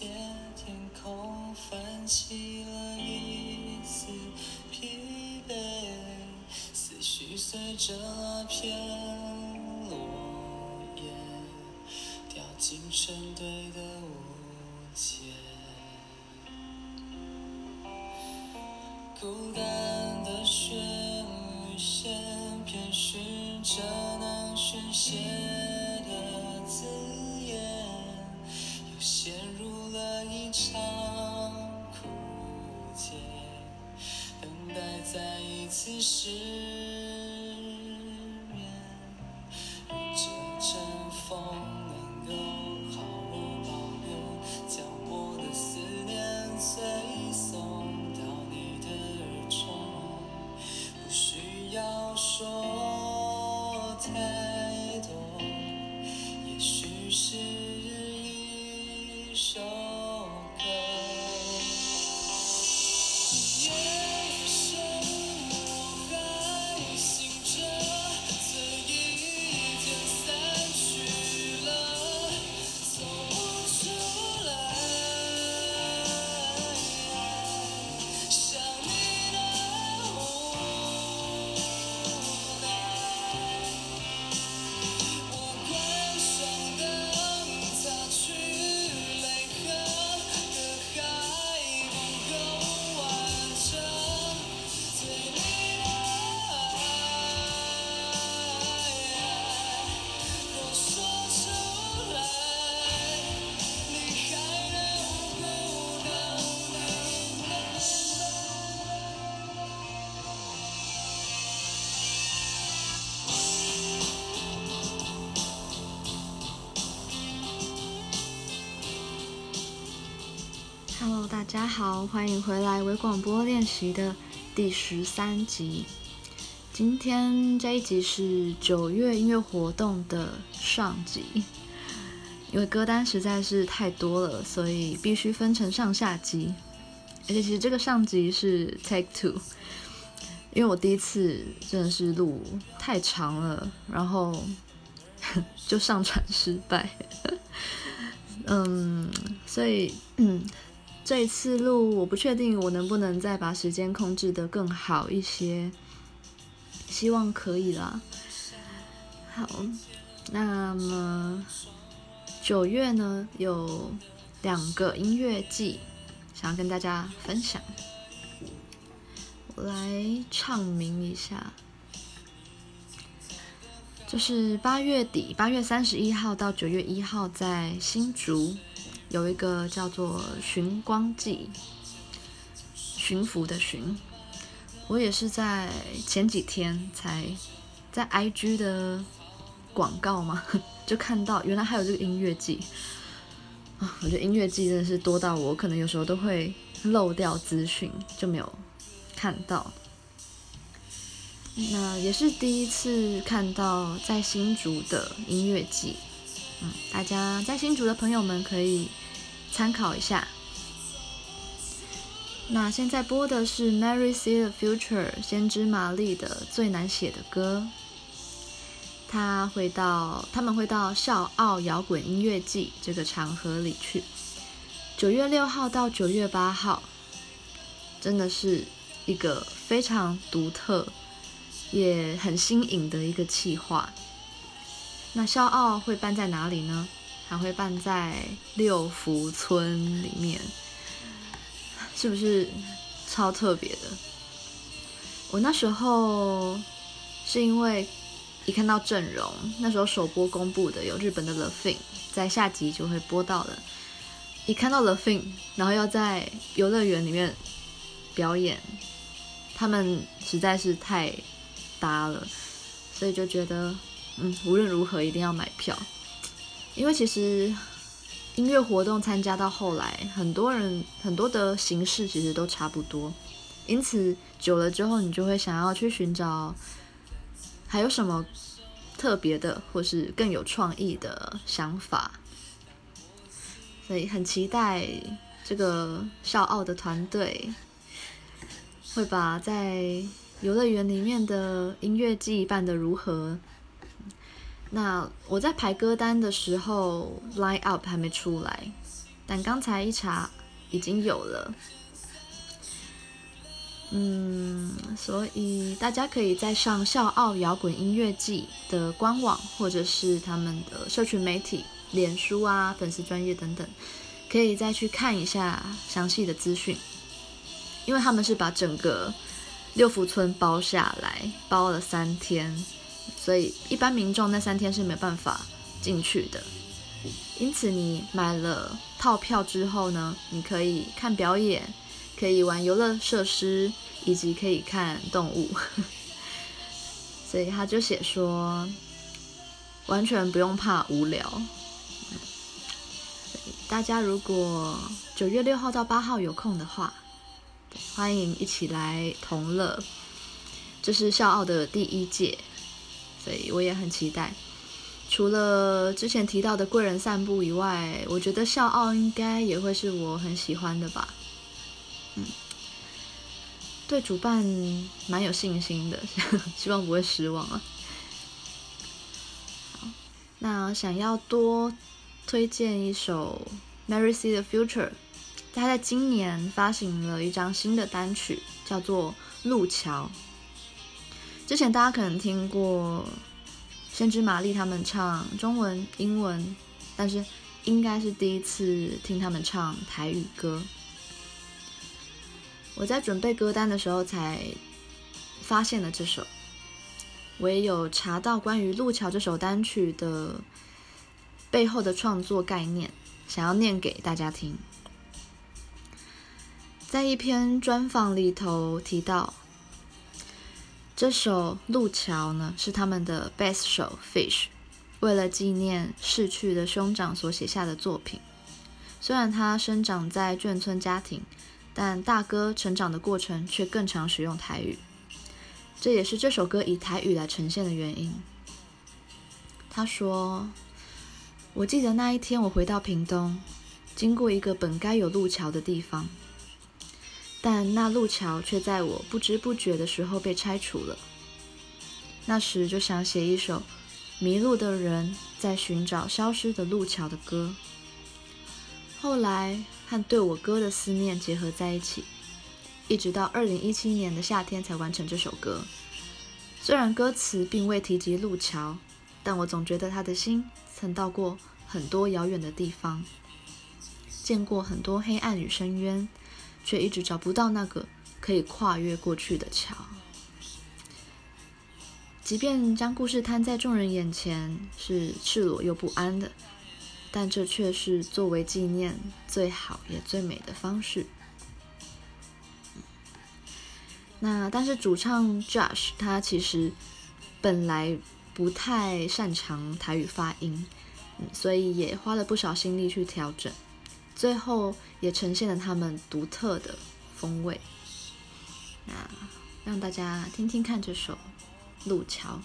天空泛起了一丝疲惫，思绪随着那片落叶掉进成堆的无解，孤单的旋律线编织着是。好，欢迎回来微广播练习的第十三集。今天这一集是九月音乐活动的上集，因为歌单实在是太多了，所以必须分成上下集。而且其实这个上集是 Take Two，因为我第一次真的是录太长了，然后 就上传失败。嗯，所以嗯。这一次录，我不确定我能不能再把时间控制得更好一些，希望可以啦。好，那么九月呢，有两个音乐季想要跟大家分享，我来唱名一下，就是八月底，八月三十一号到九月一号在新竹。有一个叫做“寻光记”，驯服的驯。我也是在前几天才在 IG 的广告嘛，就看到原来还有这个音乐季啊！我觉得音乐季真的是多到我可能有时候都会漏掉资讯，就没有看到。那也是第一次看到在新竹的音乐季，嗯，大家在新竹的朋友们可以。参考一下。那现在播的是 Mary See the Future 先知玛丽的最难写的歌。他会到，他们会到笑傲摇滚音乐季这个场合里去。九月六号到九月八号，真的是一个非常独特也很新颖的一个企划。那笑傲会办在哪里呢？还会办在六福村里面，是不是超特别的？我那时候是因为一看到阵容，那时候首播公布的有日本的 LaFing，在下集就会播到了。一看到 LaFing，然后要在游乐园里面表演，他们实在是太搭了，所以就觉得，嗯，无论如何一定要买票。因为其实音乐活动参加到后来，很多人很多的形式其实都差不多，因此久了之后，你就会想要去寻找还有什么特别的，或是更有创意的想法。所以很期待这个笑傲的团队会把在游乐园里面的音乐季办得如何。那我在排歌单的时候，line up 还没出来，但刚才一查已经有了。嗯，所以大家可以在上笑傲摇滚音乐季的官网，或者是他们的社群媒体、脸书啊、粉丝专页等等，可以再去看一下详细的资讯。因为他们是把整个六福村包下来，包了三天，所以一般民众那三天是没办法进去的。因此，你买了套票之后呢，你可以看表演，可以玩游乐设施，以及可以看动物。所以他就写说，完全不用怕无聊。大家如果九月六号到八号有空的话，欢迎一起来同乐。这是笑傲的第一届，所以我也很期待。除了之前提到的贵人散步以外，我觉得笑傲应该也会是我很喜欢的吧。嗯，对主办蛮有信心的，希望不会失望啊。好，那想要多推荐一首《Mary See the Future》，他在今年发行了一张新的单曲，叫做《路桥》。之前大家可能听过。先知玛丽他们唱中文、英文，但是应该是第一次听他们唱台语歌。我在准备歌单的时候才发现了这首，我也有查到关于《路桥》这首单曲的背后的创作概念，想要念给大家听。在一篇专访里头提到。这首《路桥》呢，是他们的 best 手 Fish 为了纪念逝去的兄长所写下的作品。虽然他生长在眷村家庭，但大哥成长的过程却更常使用台语。这也是这首歌以台语来呈现的原因。他说：“我记得那一天，我回到屏东，经过一个本该有路桥的地方。”但那路桥却在我不知不觉的时候被拆除了。那时就想写一首迷路的人在寻找消失的路桥的歌。后来和对我哥的思念结合在一起，一直到二零一七年的夏天才完成这首歌。虽然歌词并未提及路桥，但我总觉得他的心曾到过很多遥远的地方，见过很多黑暗与深渊。却一直找不到那个可以跨越过去的桥。即便将故事摊在众人眼前是赤裸又不安的，但这却是作为纪念最好也最美的方式。那但是主唱 Josh 他其实本来不太擅长台语发音，所以也花了不少心力去调整。最后也呈现了他们独特的风味。那让大家听听看这首《路桥》。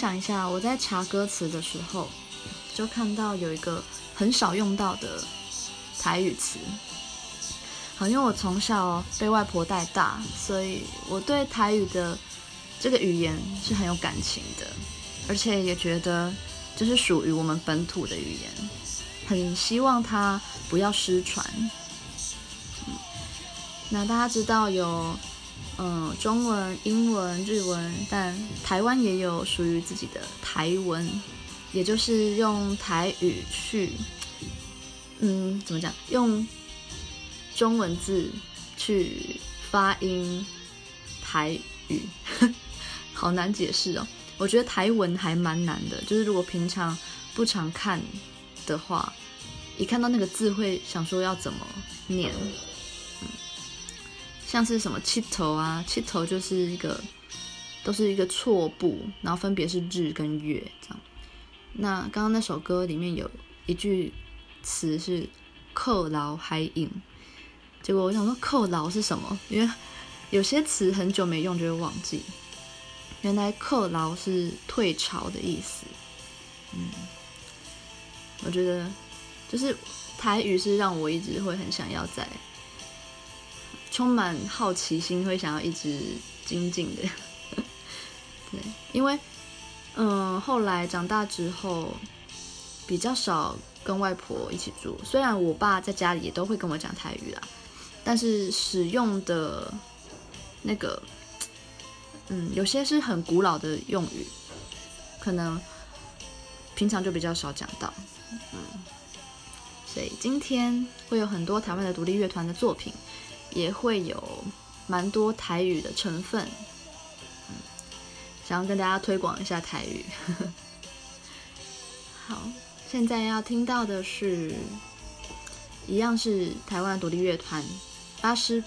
享一下，我在查歌词的时候，就看到有一个很少用到的台语词。好，因为我从小被外婆带大，所以我对台语的这个语言是很有感情的，而且也觉得这是属于我们本土的语言，很希望它不要失传。嗯，那大家知道有。嗯，中文、英文、日文，但台湾也有属于自己的台文，也就是用台语去，嗯，怎么讲？用中文字去发音台语，好难解释哦。我觉得台文还蛮难的，就是如果平常不常看的话，一看到那个字会想说要怎么念。像是什么七头啊，七头就是一个，都是一个错步，然后分别是日跟月这样。那刚刚那首歌里面有一句词是“扣劳海影”，结果我想说“扣劳”是什么？因为有些词很久没用就会忘记。原来“扣劳”是退潮的意思。嗯，我觉得就是台语是让我一直会很想要在。充满好奇心，会想要一直精进的。对，因为嗯，后来长大之后比较少跟外婆一起住，虽然我爸在家里也都会跟我讲台语啦，但是使用的那个嗯，有些是很古老的用语，可能平常就比较少讲到。嗯，所以今天会有很多台湾的独立乐团的作品。也会有蛮多台语的成分，想要跟大家推广一下台语。好，现在要听到的是，一样是台湾独立乐团八十，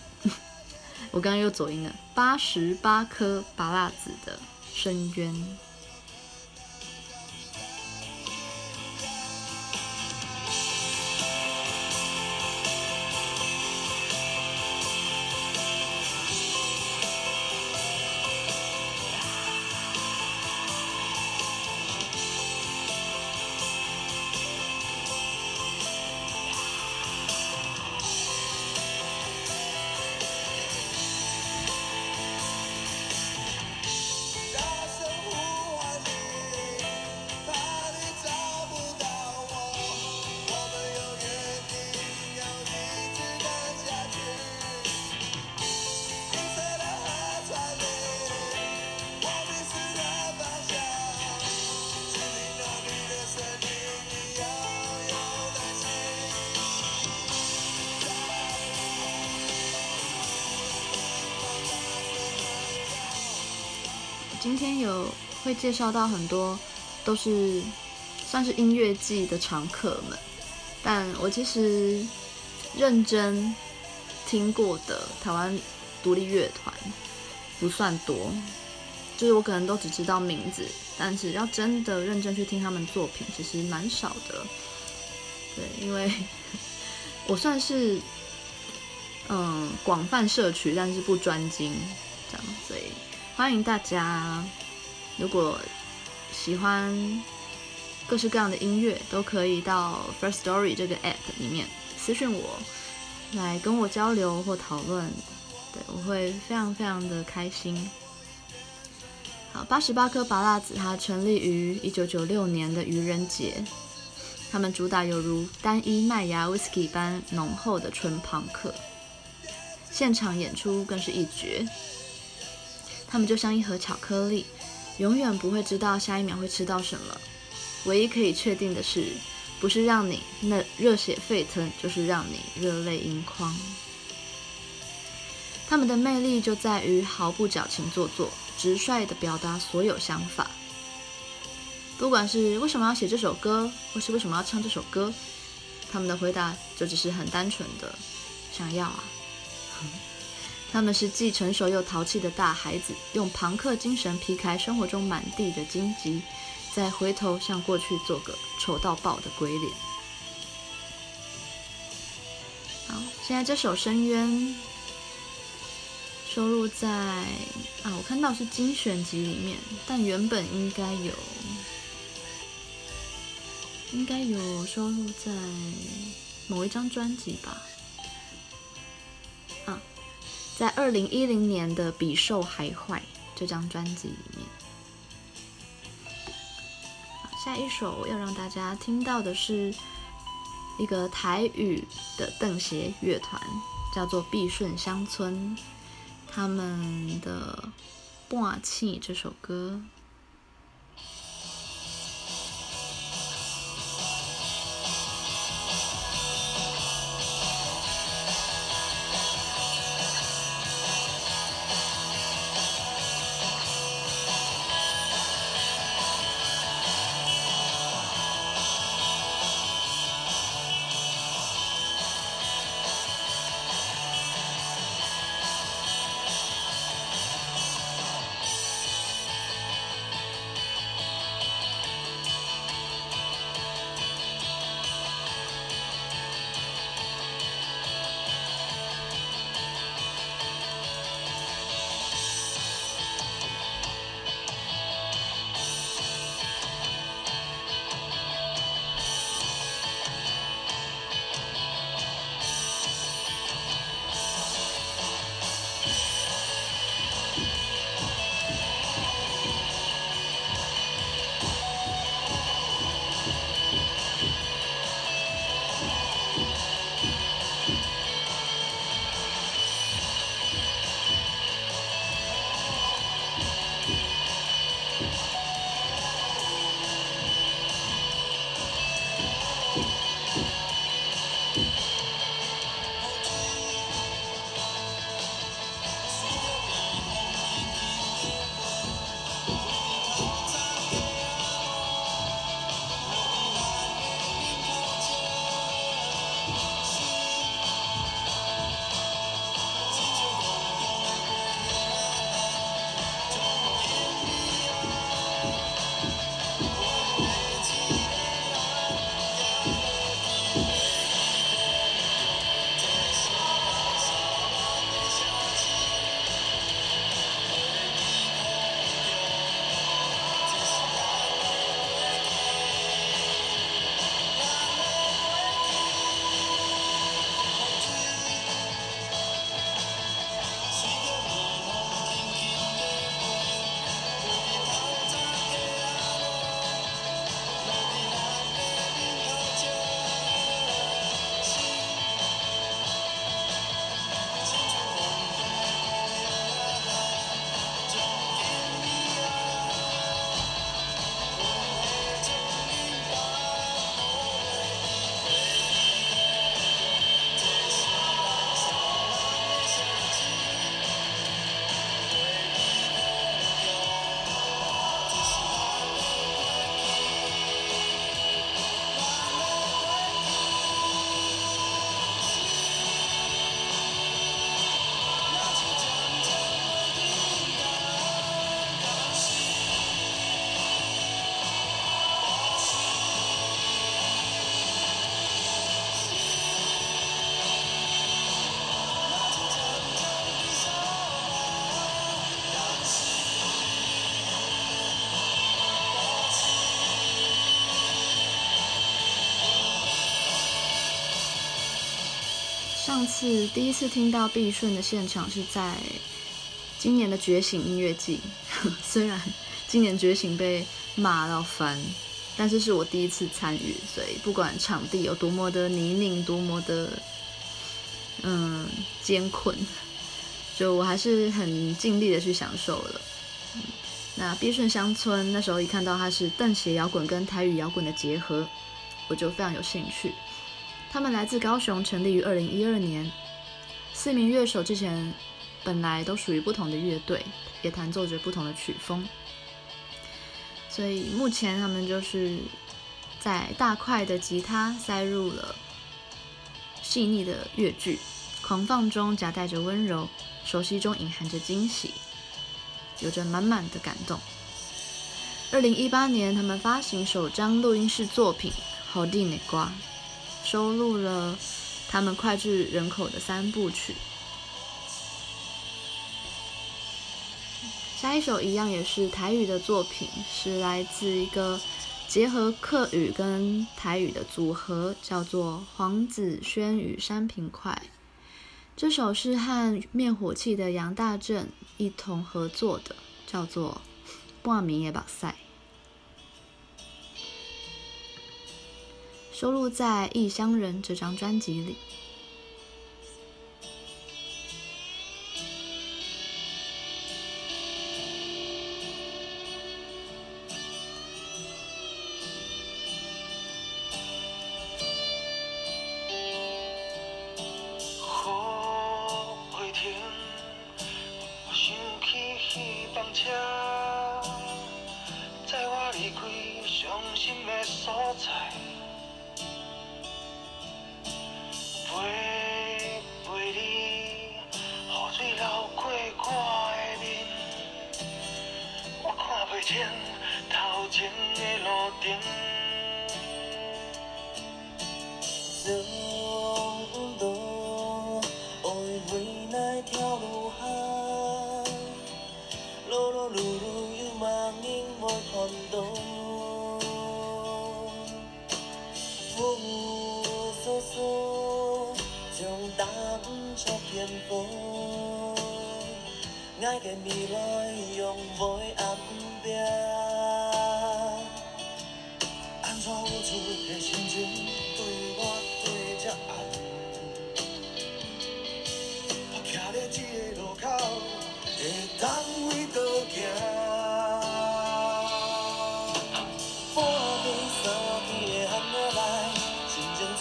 我刚刚又走音了，八十八颗芭乐籽的深渊。介绍到很多都是算是音乐季的常客们，但我其实认真听过的台湾独立乐团不算多，就是我可能都只知道名字，但是要真的认真去听他们作品，其实蛮少的。对，因为我算是嗯广泛摄取，但是不专精，这样，所以。欢迎大家，如果喜欢各式各样的音乐，都可以到 First Story 这个 app 里面私信我，来跟我交流或讨论。对，我会非常非常的开心。好，八十八颗拔蜡子，它成立于一九九六年的愚人节。他们主打犹如单一麦芽 whisky 般浓厚的纯庞克，现场演出更是一绝。他们就像一盒巧克力，永远不会知道下一秒会吃到什么。唯一可以确定的是，不是让你那热血沸腾，就是让你热泪盈眶。他们的魅力就在于毫不矫情做作，直率地表达所有想法。不管是为什么要写这首歌，或是为什么要唱这首歌，他们的回答就只是很单纯的想要啊。他们是既成熟又淘气的大孩子，用庞克精神劈开生活中满地的荆棘，再回头向过去做个丑到爆的鬼脸。好，现在这首《深渊》收录在啊，我看到是精选集里面，但原本应该有，应该有收录在某一张专辑吧。在二零一零年的《比兽还坏》这张专辑里面。下一首要让大家听到的是一个台语的邓协乐团，叫做碧顺乡村，他们的《霸气》这首歌。上次第一次听到碧顺的现场是在今年的觉醒音乐季，虽然今年觉醒被骂到翻，但是是我第一次参与，所以不管场地有多么的泥泞，多么的嗯艰困，就我还是很尽力的去享受了。那碧顺乡村那时候一看到它是邓协摇滚跟台语摇滚的结合，我就非常有兴趣。他们来自高雄，成立于二零一二年。四名乐手之前本来都属于不同的乐队，也弹奏着不同的曲风。所以目前他们就是在大块的吉他塞入了细腻的乐句，狂放中夹带着温柔，熟悉中隐含着惊喜，有着满满的感动。二零一八年，他们发行首张录音室作品《好地内瓜》。收录了他们脍炙人口的三部曲。下一首一样也是台语的作品，是来自一个结合客语跟台语的组合，叫做黄子轩与山平快。这首是和灭火器的杨大正一同合作的，叫做《半暝的目屎》，收录在《异乡人》这张专辑里。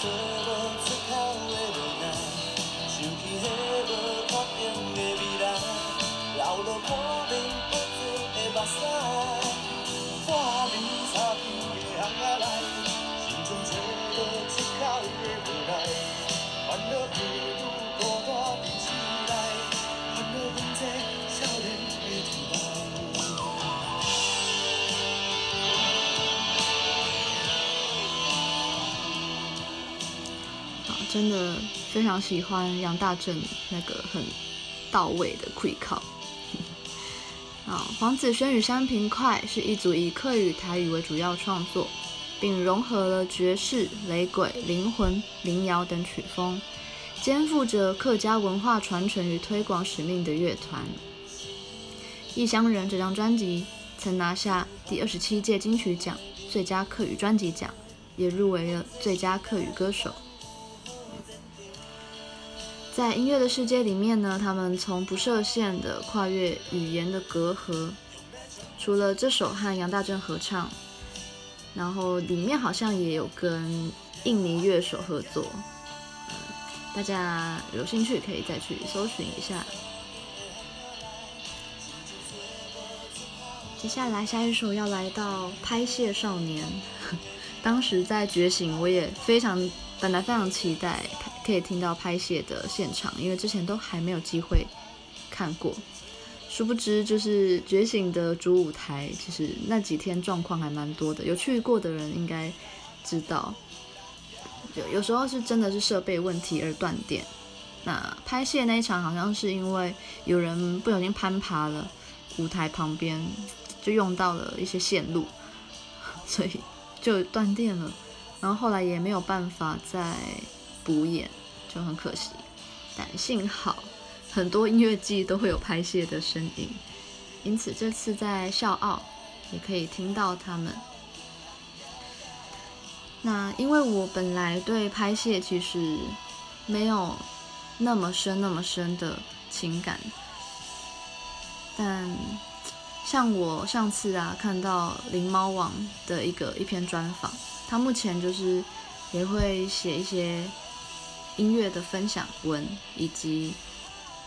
找无出口的无奈想起还无法言的未来真的非常喜欢杨大正那个很到位的气口。啊，黄子轩与山平快是一组以客语、台语为主要创作，并融合了爵士、雷鬼、灵魂、民谣等曲风，肩负着客家文化传承与推广使命的乐团。《异乡人》这张专辑曾拿下第二十七届金曲奖最佳客语专辑奖，也入围了最佳客语歌手。在音乐的世界里面呢，他们从不设限的跨越语言的隔阂。除了这首和杨大正合唱，然后里面好像也有跟印尼乐手合作。大家有兴趣可以再去搜寻一下。接下来下一首要来到拍谢少年，当时在觉醒，我也非常本来非常期待。可以听到拍谢的现场，因为之前都还没有机会看过。殊不知，就是觉醒的主舞台，其实那几天状况还蛮多的。有去过的人应该知道，有有时候是真的是设备问题而断电。那拍谢那一场，好像是因为有人不小心攀爬了舞台旁边，就用到了一些线路，所以就断电了。然后后来也没有办法再。补演就很可惜，但幸好很多音乐季都会有拍戏的身影，因此这次在笑傲也可以听到他们。那因为我本来对拍戏其实没有那么深那么深的情感，但像我上次啊看到灵猫网的一个一篇专访，他目前就是也会写一些。音乐的分享文，以及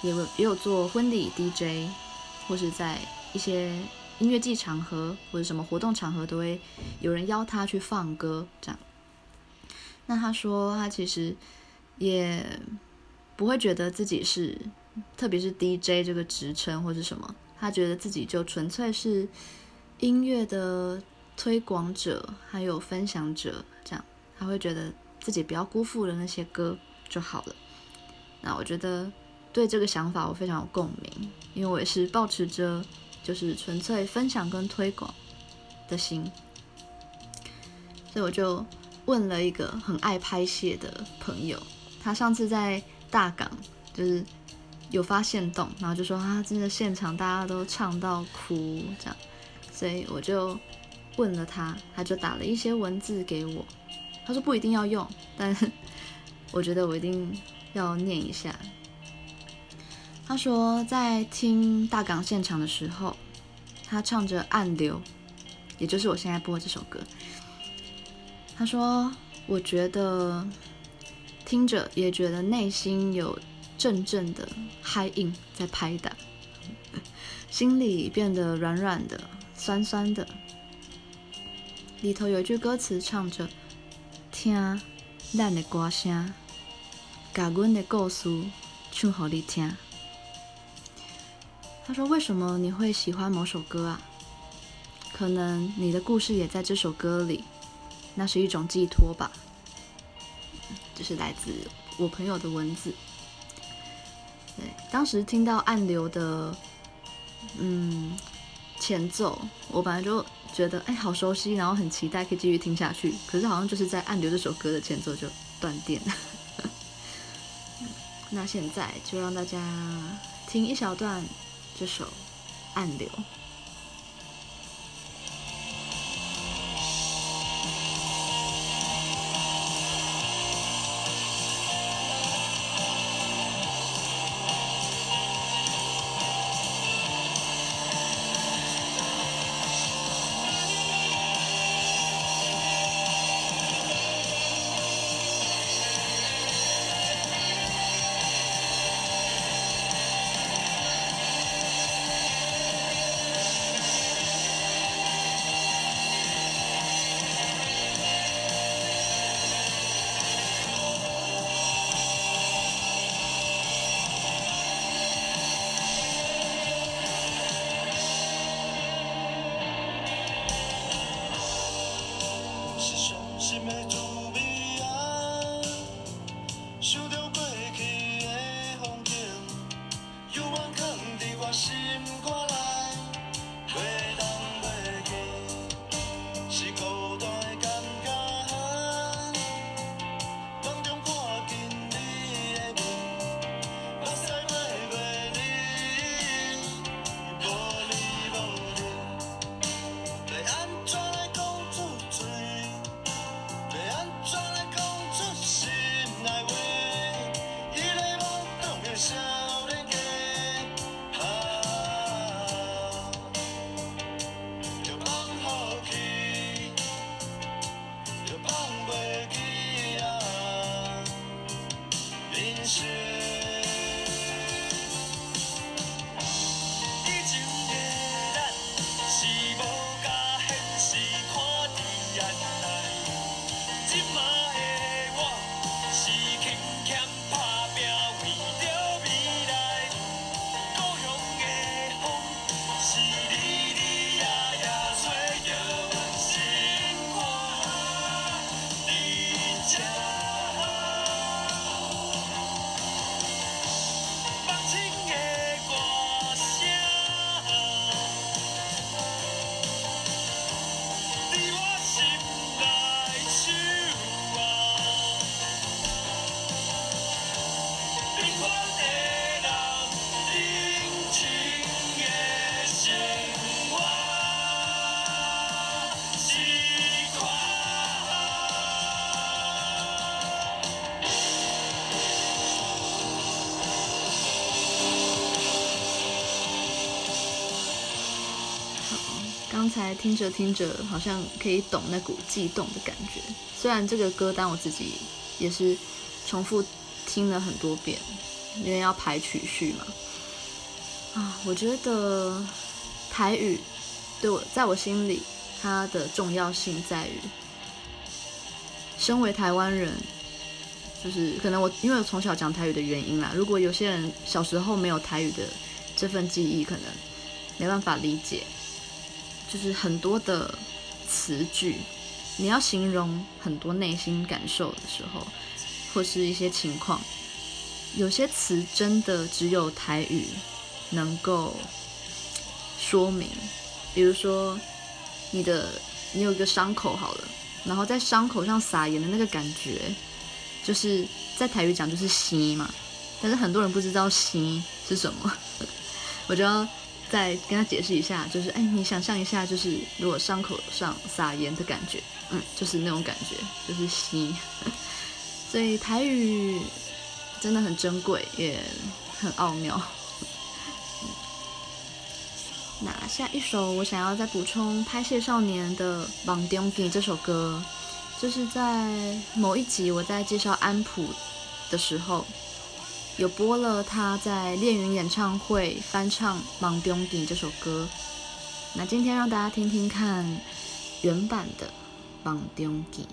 也有也有做婚礼 DJ，或是在一些音乐季场合或者什么活动场合，都会有人邀他去放歌，这样。那他说他其实也不会觉得自己是，特别是 DJ 这个职称或是什么，他觉得自己就纯粹是音乐的推广者，还有分享者，这样。他会觉得自己不要辜负了那些歌。就好了。那我觉得对这个想法我非常有共鸣，因为我也是抱持着就是纯粹分享跟推广的心。所以我就问了一个很爱拍戏的朋友，他上次在大港就是有发现动，然后就说啊，真的现场大家都唱到哭这样，所以我就问了他，他就打了一些文字给我，他说不一定要用，但我觉得我一定要念一下。他说，在听大港现场的时候，他唱着《暗流》，也就是我现在播这首歌。他说，我觉得听着也觉得内心有阵阵的嗨音在拍打，心里变得软软的、酸酸的。里头有一句歌词唱着：“听咱的歌声，把阮的故事唱给你听。”他说：“为什么你会喜欢某首歌啊？可能你的故事也在这首歌里，那是一种寄托吧。”这是来自我朋友的文字。对，当时听到《暗流》的嗯前奏，我本来就觉得哎好熟悉，然后很期待可以继续听下去。可是好像就是在《暗流》这首歌的前奏就断电了。那现在就让大家听一小段。这首《暗流》。听着听着，好像可以懂那股悸动的感觉。虽然这个歌单我自己也是重复听了很多遍，因为要排曲序嘛。啊，我觉得台语对我，在我心里，它的重要性在于，身为台湾人，就是可能我因为我从小讲台语的原因啦。如果有些人小时候没有台语的这份记忆，可能没办法理解。就是很多的词句，你要形容很多内心感受的时候，或是一些情况，有些词真的只有台语能够说明，比如说你的你有一个伤口好了，然后在伤口上撒盐的那个感觉，就是在台语讲就是吸嘛，但是很多人不知道吸是什么，我就要再跟他解释一下，就是哎，你想象一下，就是如果伤口上撒盐的感觉，嗯，就是那种感觉，就是吸，所以台语真的很珍贵，也很奥妙。那下一首我想要再补充拍谢少年的《梦中见》这首歌，就是在某一集我在介绍安普的时候，有播了他在恋云演唱会翻唱《梦中见》这首歌。那今天让大家听听看原版的《梦中见》。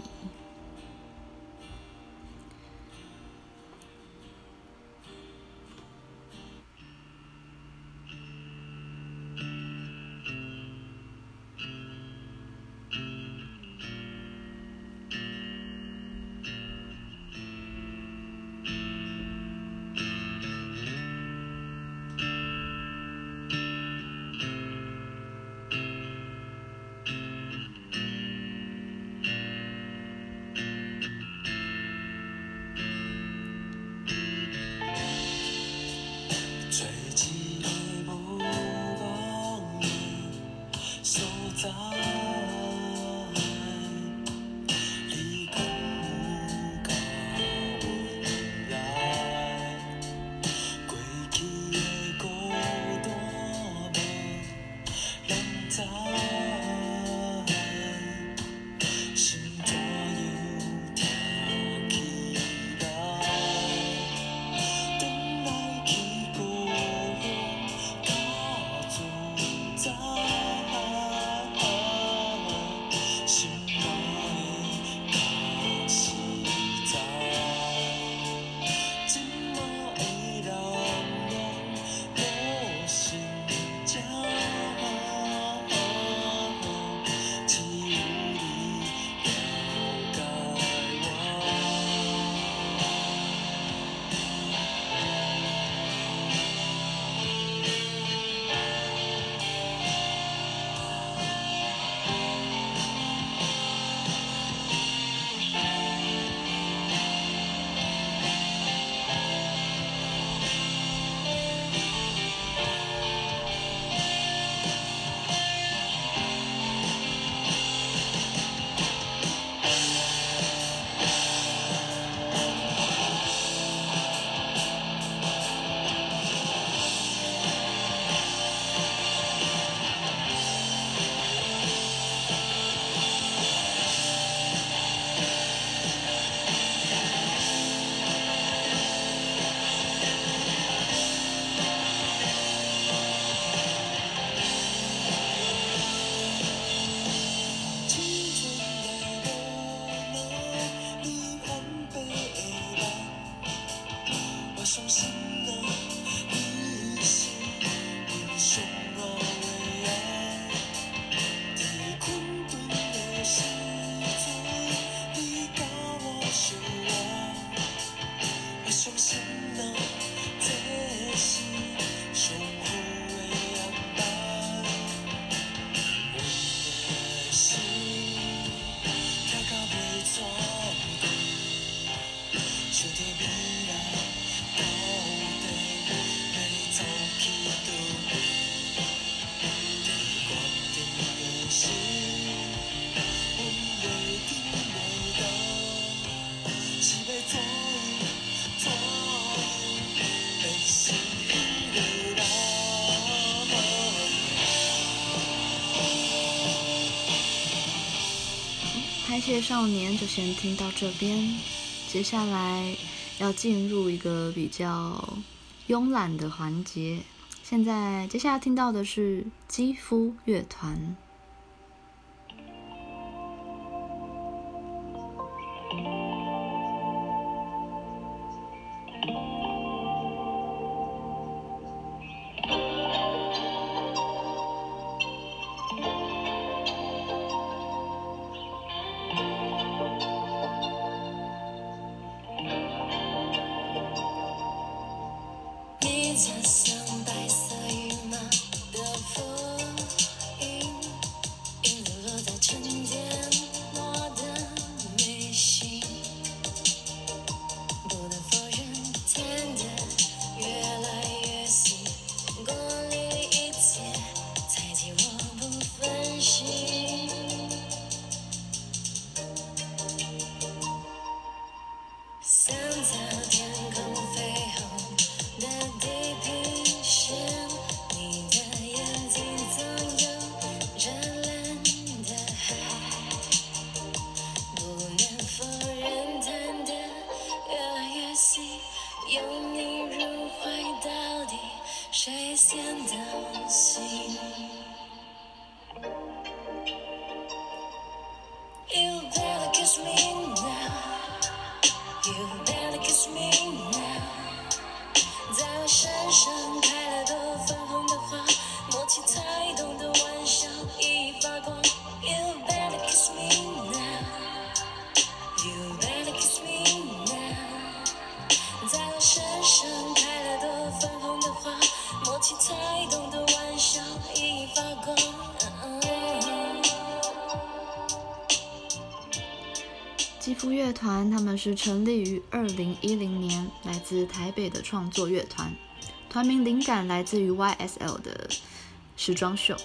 谢少年就先听到这边，接下来要进入一个比较慵懒的环节。现在接下来听到的是肌肤乐团。团，他们是成立于二零一零年，来自台北的创作乐团。团名灵感来自于 YSL 的时装秀。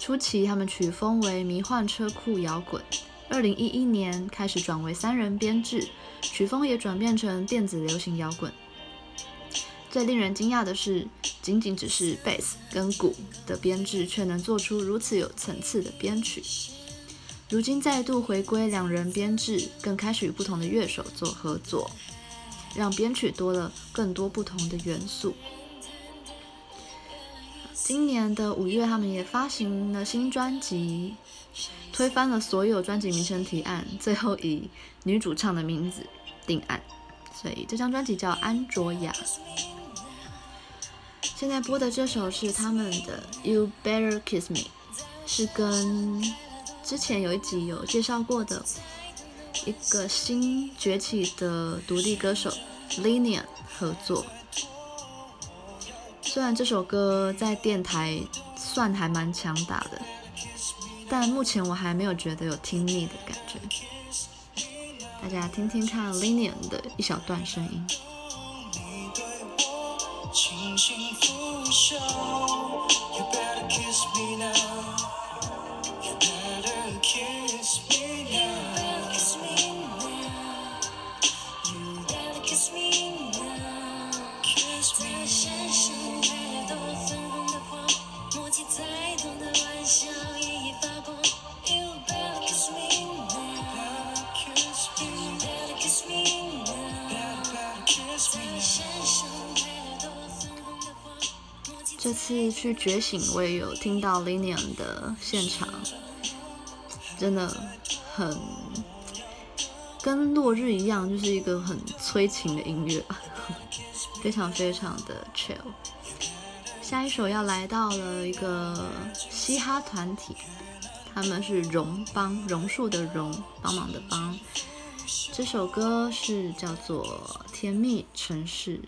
初期他们曲风为迷幻车库摇滚，二零一一年开始转为三人编制，曲风也转变成电子流行摇滚。最令人惊讶的是，仅仅只是贝斯跟鼓的编制，却能做出如此有层次的编曲。如今再度回归两人编制，更开始与不同的乐手做合作，让编曲多了更多不同的元素。今年的五月，他们也发行了新专辑，推翻了所有专辑名称提案，最后以女主唱的名字定案，所以这张专辑叫《安卓雅》。现在播的这首是他们的《You Better Kiss Me》，是跟。之前有一集有介绍过的一个新崛起的独立歌手 Linian 合作，虽然这首歌在电台算还蛮强大的，但目前我还没有觉得有听腻的感觉。大家听听看 Linian 的一小段声音。这次去觉醒，我也有听到 LINION 的现场，真的很跟落日一样，就是一个很催情的音乐，非常非常的 chill。下一首要来到了一个嘻哈团体，他们是榕帮，榕树的榕，帮忙的帮。这首歌是叫做《甜蜜城市》。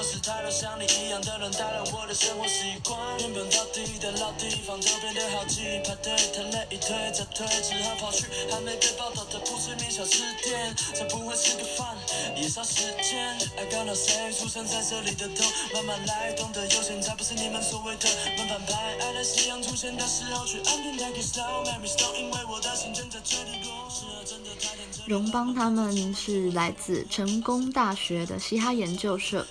就是太多像你一样的人打乱我的生活习惯。原本到底的老地方都变得好挤，排队太累，一推再推，只好跑去还没被报道的不知名小吃店。这不会是个饭，也少时间。I got no say，出生在这里的痛，慢慢来，懂得有钱才不是你们所谓的门板牌。爱在夕阳出现的时候去安定台 slow Mary slow，因为我的心正在坠落。是啊，真的太天真。荣邦他们是来自成功大学的嘻哈研究社，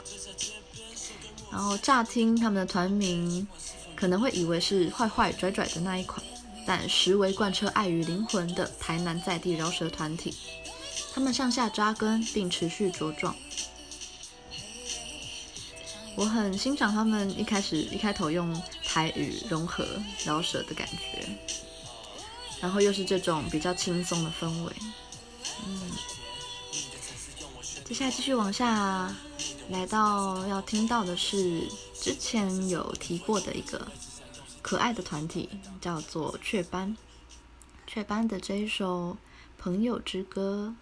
然后乍听他们的团名，可能会以为是坏坏拽拽的那一款，但实为贯彻爱与灵魂的台南在地饶舌团体。他们向下扎根并持续茁壮，我很欣赏他们一开始一开头用台语融合饶舌的感觉，然后又是这种比较轻松的氛围。嗯，接下来继续往下，来到要听到的是之前有提过的一个可爱的团体，叫做雀斑。雀斑的这一首《朋友之歌》。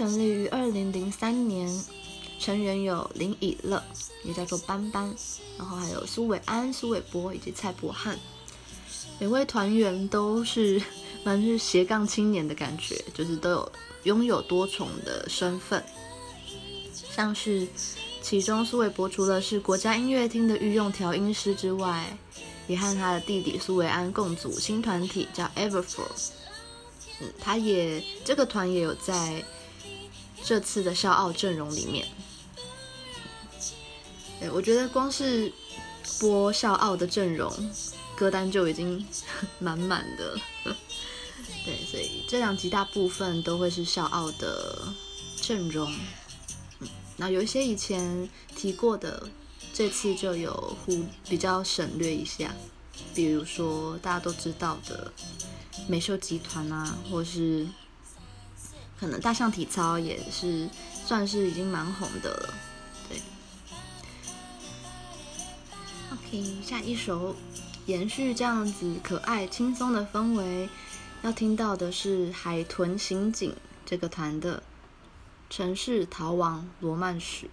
成立于二零零三年，成员有林以乐，也叫做斑斑，然后还有苏伟安、苏伟波以及蔡博翰，每位团员都是蛮是斜杠青年的感觉，就是都有拥有多重的身份，像是其中苏伟波除了是国家音乐厅的御用调音师之外，也和他的弟弟苏伟安共组新团体叫 Everfour。嗯，他也这个团也有在这次的笑傲阵容里面。对，我觉得光是播笑傲的阵容歌单就已经 满满的。对，所以这两集大部分都会是笑傲的阵容。嗯，那有一些以前提过的，这次就有忽比较省略一下，比如说大家都知道的。美秀集团啊，或是可能大象体操也是算是已经蛮红的了，对。OK，下一首延续这样子可爱轻松的氛围，要听到的是海豚刑警这个团的《城市逃亡罗曼史》。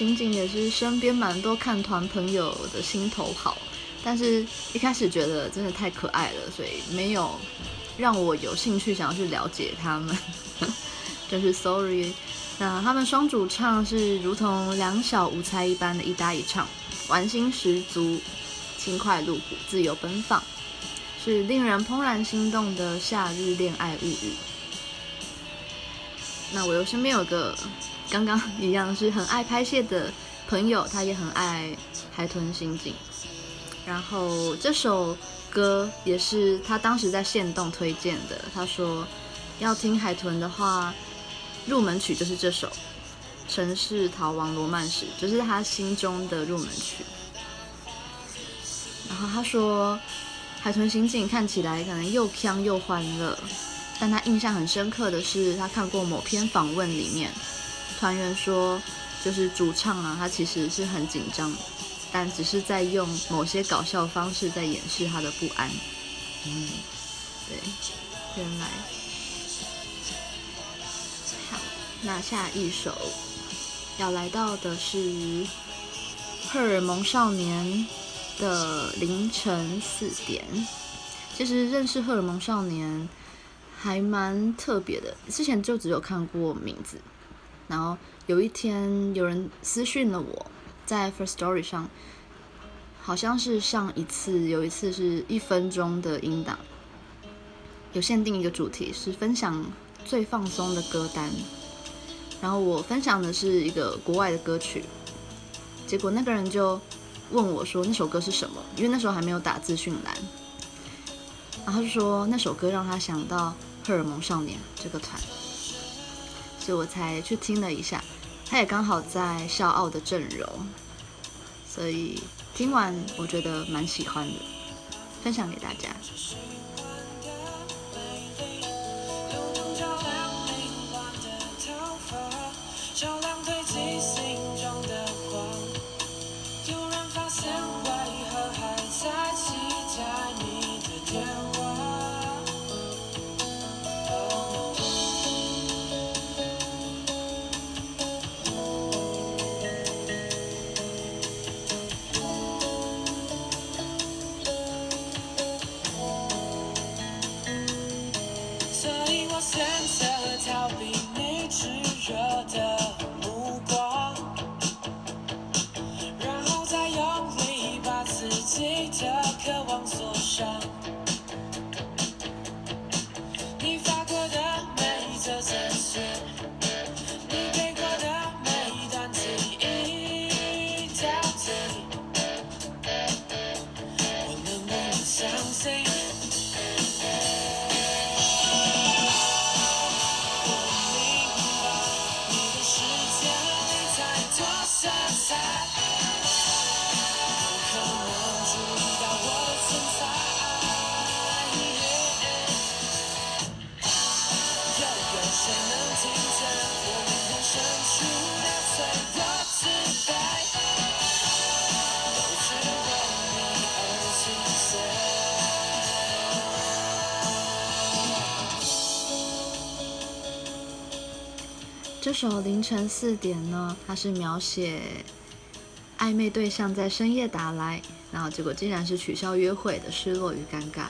海豚刑警也是身边蛮多看团朋友的心头好，但是一开始觉得真的太可爱了，所以没有让我有兴趣想要去了解他们。就是 sorry，那他们双主唱是如同两小无猜一般的一搭一唱，玩心十足，轻快露骨，自由奔放，是令人怦然心动的夏日恋爱物语。那我又身边有个刚刚一样是很爱拍戏的朋友，他也很爱海豚刑警。然后这首歌也是他当时在限动推荐的，他说要听海豚的话，入门曲就是这首《城市逃亡罗曼史》，就是他心中的入门曲。然后他说，海豚刑警看起来可能又锵又欢乐。但他印象很深刻的是，他看过某篇访问里面，团员说，就是主唱啊，他其实是很紧张，但只是在用某些搞笑方式在掩饰他的不安。嗯，对，原来。好，那下一首要来到的是《荷尔蒙少年》的凌晨四点。其实认识《荷尔蒙少年》。还蛮特别的，之前就只有看过名字，然后有一天有人私讯了我，在 First Story 上，好像是上一次有一次是一分钟的音档，有限定一个主题是分享最放松的歌单，然后我分享的是一个国外的歌曲，结果那个人就问我说那首歌是什么，因为那时候还没有打资讯栏，然后就说那首歌让他想到。荷尔蒙少年这个团，所以我才去听了一下，他也刚好在笑傲的阵容，所以听完我觉得蛮喜欢的，分享给大家。这首凌晨四点呢，它是描写暧昧对象在深夜打来，然后结果竟然是取消约会的失落与尴尬。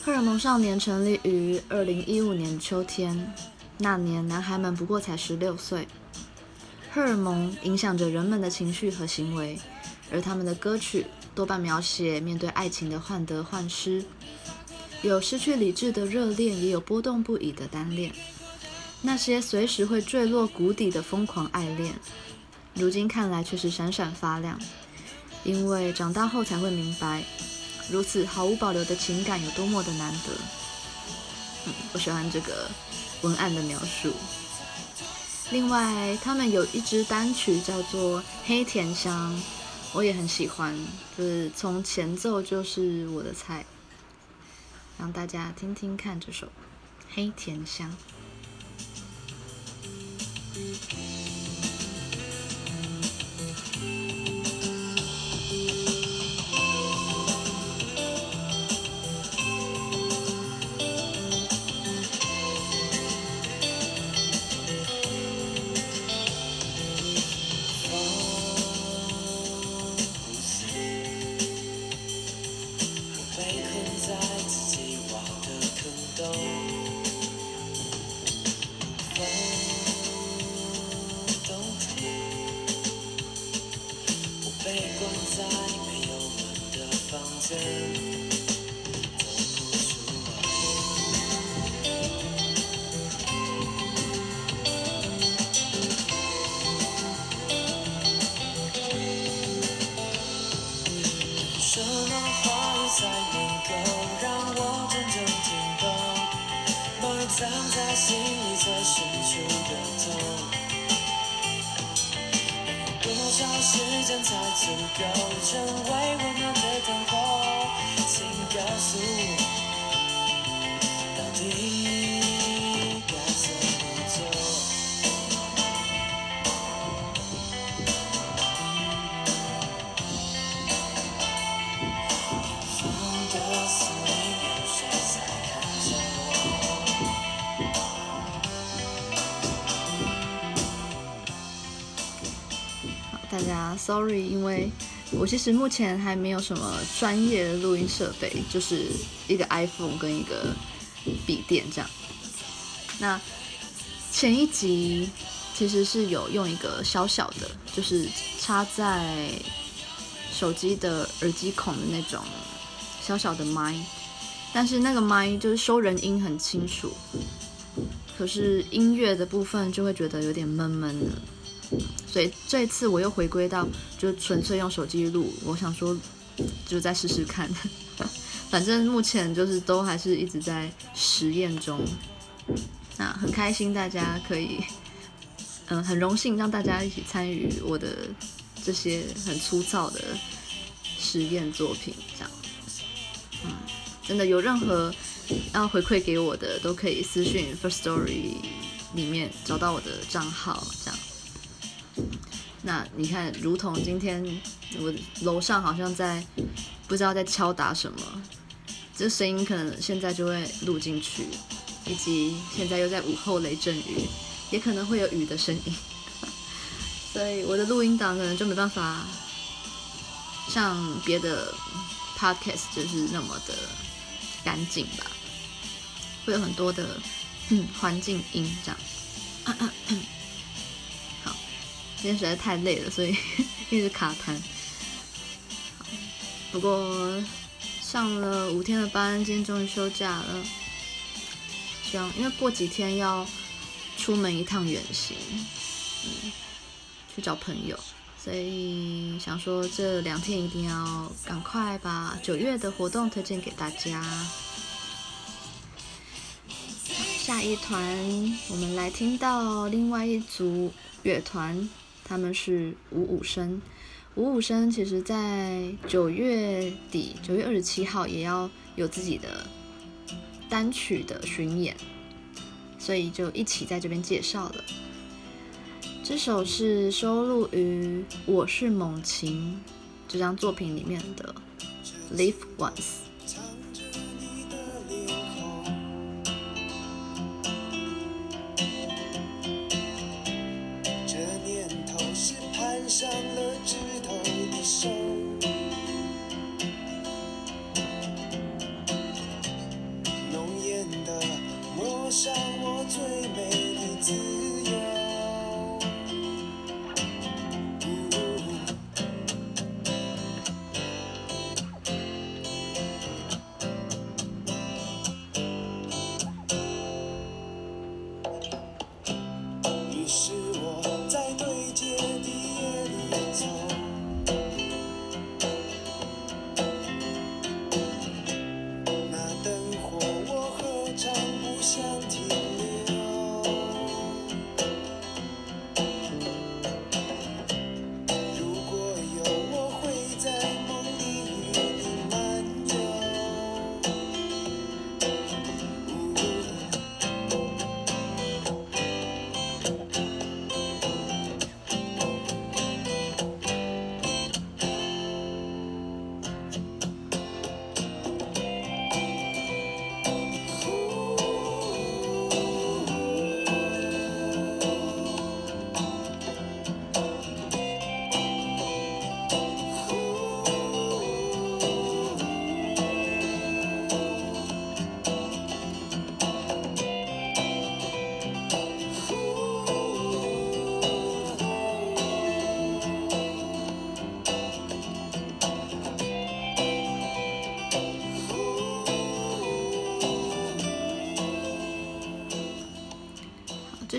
荷尔蒙少年成立于二零一五年秋天，那年男孩们不过才十六岁。荷尔蒙影响着人们的情绪和行为，而他们的歌曲多半描写面对爱情的患得患失，有失去理智的热恋，也有波动不已的单恋。那些随时会坠落谷底的疯狂爱恋，如今看来却是闪闪发亮，因为长大后才会明白，如此毫无保留的情感有多么的难得。嗯，我喜欢这个文案的描述。另外，他们有一支单曲叫做《黑甜香》，我也很喜欢，就是从前奏就是我的菜，让大家听听看这首《黑甜香》。，sorry，因为我其实目前还没有什么专业的录音设备，就是一个 iPhone 跟一个笔电这样。那前一集其实是有用一个小小的，就是插在手机的耳机孔的那种小小的麦，但是那个麦就是收人音很清楚，可是音乐的部分就会觉得有点闷闷的。所以这次我又回归到就纯粹用手机录，我想说就再试试看，反正目前就是都还是一直在实验中。那很开心大家可以，嗯，很荣幸让大家一起参与我的这些很粗糙的实验作品，这样。嗯，真的有任何要回馈给我的，都可以私讯 First Story 里面找到我的账号，这样。那你看，如同今天我楼上好像在不知道在敲打什么，这声音可能现在就会录进去，以及现在又在午后雷阵雨，也可能会有雨的声音，所以我的录音档可能就没办法像别的 podcast 就是那么的干净吧，会有很多的环境音这样。今天实在太累了，所以 一直卡痰。不过上了五天的班，今天终于休假了。希望因为过几天要出门一趟远行，嗯，去找朋友，所以想说这两天一定要赶快把九月的活动推荐给大家。下一团，我们来听到另外一组乐团。他们是五五声，五五声其实在九月底，九月二十七号也要有自己的单曲的巡演，所以就一起在这边介绍了。这首是收录于《我是猛禽》这张作品里面的《Live Once》。上了枝头的手浓艳的抹上我最美的姿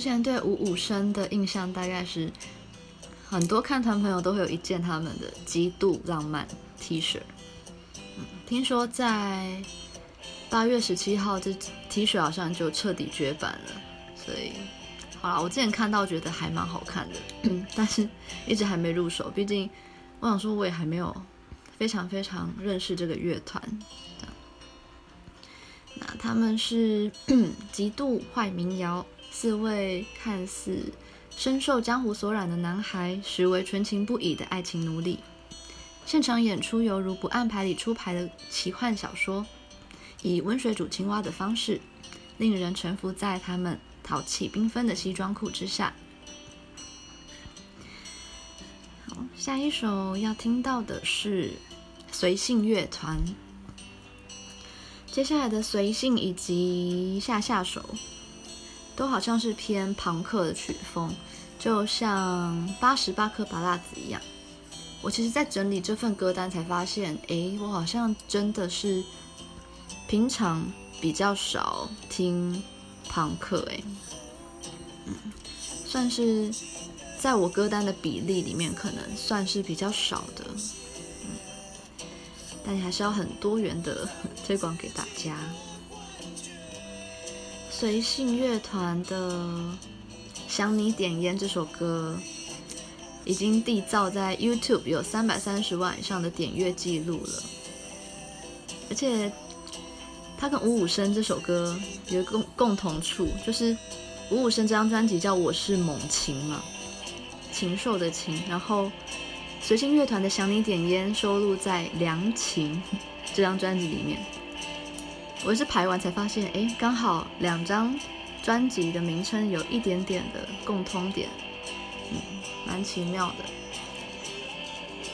之前对五五声的印象大概是，很多看团朋友都会有一件他们的极度浪漫 T 恤。嗯，听说在八月十七号这 T 恤好像就彻底绝版了，所以好了，我之前看到觉得还蛮好看的，但是一直还没入手。毕竟我想说，我也还没有非常非常认识这个乐团。那他们是 极度坏民谣，四位看似深受江湖所染的男孩，实为纯情不已的爱情奴隶。现场演出犹如不按牌理出牌的奇幻小说。以温水煮青蛙的方式，令人臣服在他们淘气缤纷的西装裤之下。好，下一首要听到的是随性乐团。接下来的随性以及下下手，都好像是偏朋克的曲风，就像八十八颗芭乐籽一样。我其实，在整理这份歌单才发现，诶，我好像真的是。平常比较少听朋克，哎，嗯，算是在我歌单的比例里面，可能算是比较少的，嗯，但还是要很多元的推广给大家。随性乐团的《想你点烟》这首歌，已经缔造在 YouTube 有三百三十万以上的点阅记录了，而且。他跟五五身这首歌有个共共同处，就是五五身这张专辑叫《我是猛禽》嘛，禽兽的禽。然后随性乐团的《想你点烟》收录在《良禽》这张专辑里面。我是排完才发现，哎，刚好两张专辑的名称有一点点的共通点，嗯，蛮奇妙的。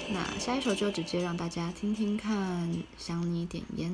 那下一首就直接让大家听听看，《想你点烟》。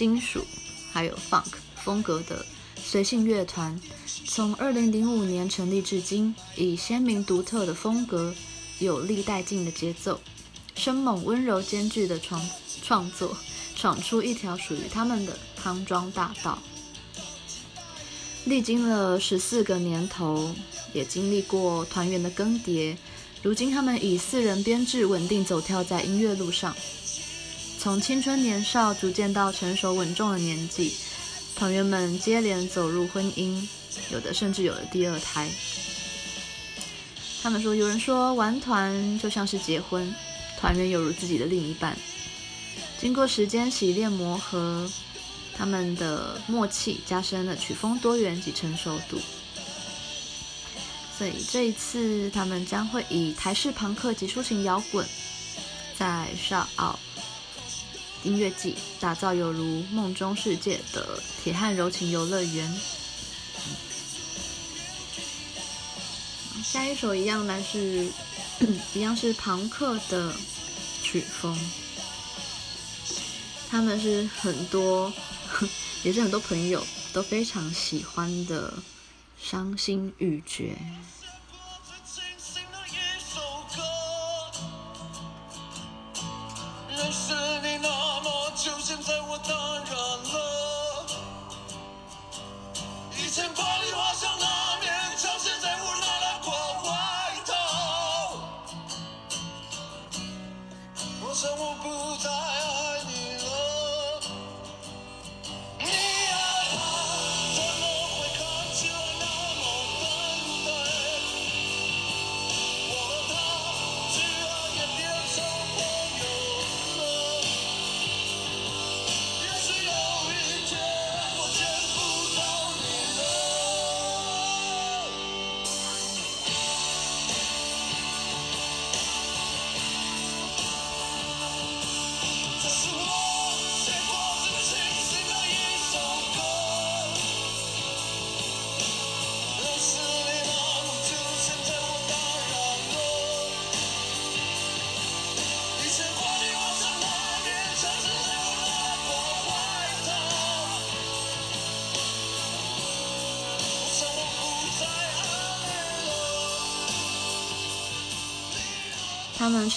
金属还有 funk 风格的随性乐团，从二零零五年成立至今，以鲜明独特的风格、有力带劲的节奏、生猛温柔兼具的创创作，闯出一条属于他们的康庄大道。历经了十四个年头，也经历过团员的更迭，如今他们以四人编制稳定走跳在音乐路上。从青春年少逐渐到成熟稳重的年纪，团员们接连走入婚姻，有的甚至有了第二胎。他们说：“有人说玩团就像是结婚，团员犹如自己的另一半。经过时间洗练磨合，他们的默契加深了曲风多元及成熟度。所以这一次，他们将会以台式朋克及抒情摇滚，在 Shout Out。”音乐季打造犹如梦中世界的铁汉柔情游乐园。下一首一样，但 是一样是朋克的曲风。他们是很多，也是很多朋友都非常喜欢的伤心欲绝。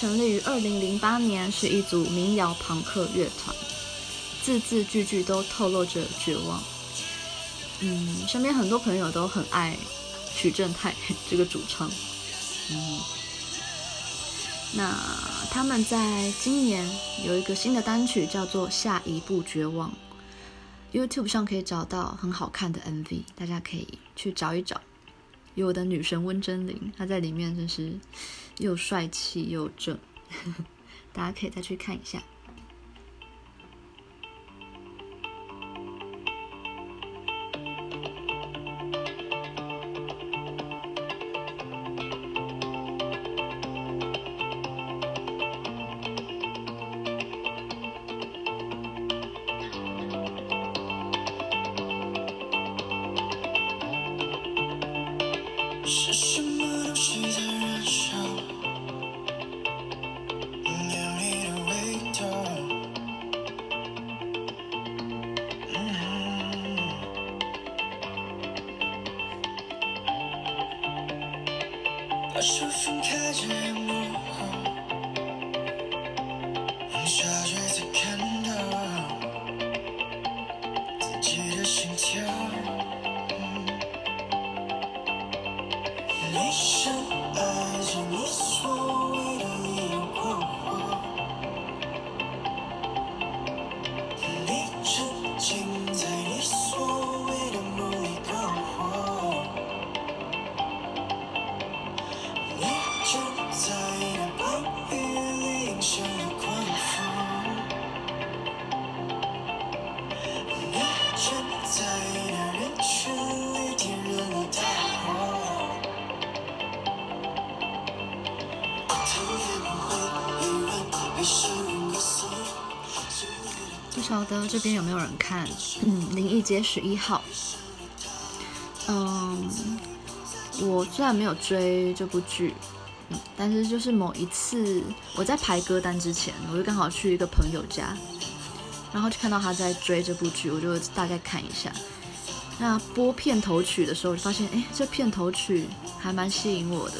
成立于二零零八年，是一组民谣朋克乐团，字字句句都透露着绝望。嗯，身边很多朋友都很爱许正泰 这个主唱。嗯，那他们在今年有一个新的单曲，叫做《下一步绝望》，YouTube 上可以找到很好看的 MV，大家可以去找一找。有我的女神温贞菱，她在里面真是又帅气又正，大家可以再去看一下。不晓这边有没有人看《嗯灵异街十一号》？嗯，我虽然没有追这部剧，嗯，但是就是某一次我在排歌单之前，我就刚好去一个朋友家，然后就看到他在追这部剧，我就大概看一下。那播片头曲的时候，我就发现，哎，这片头曲还蛮吸引我的。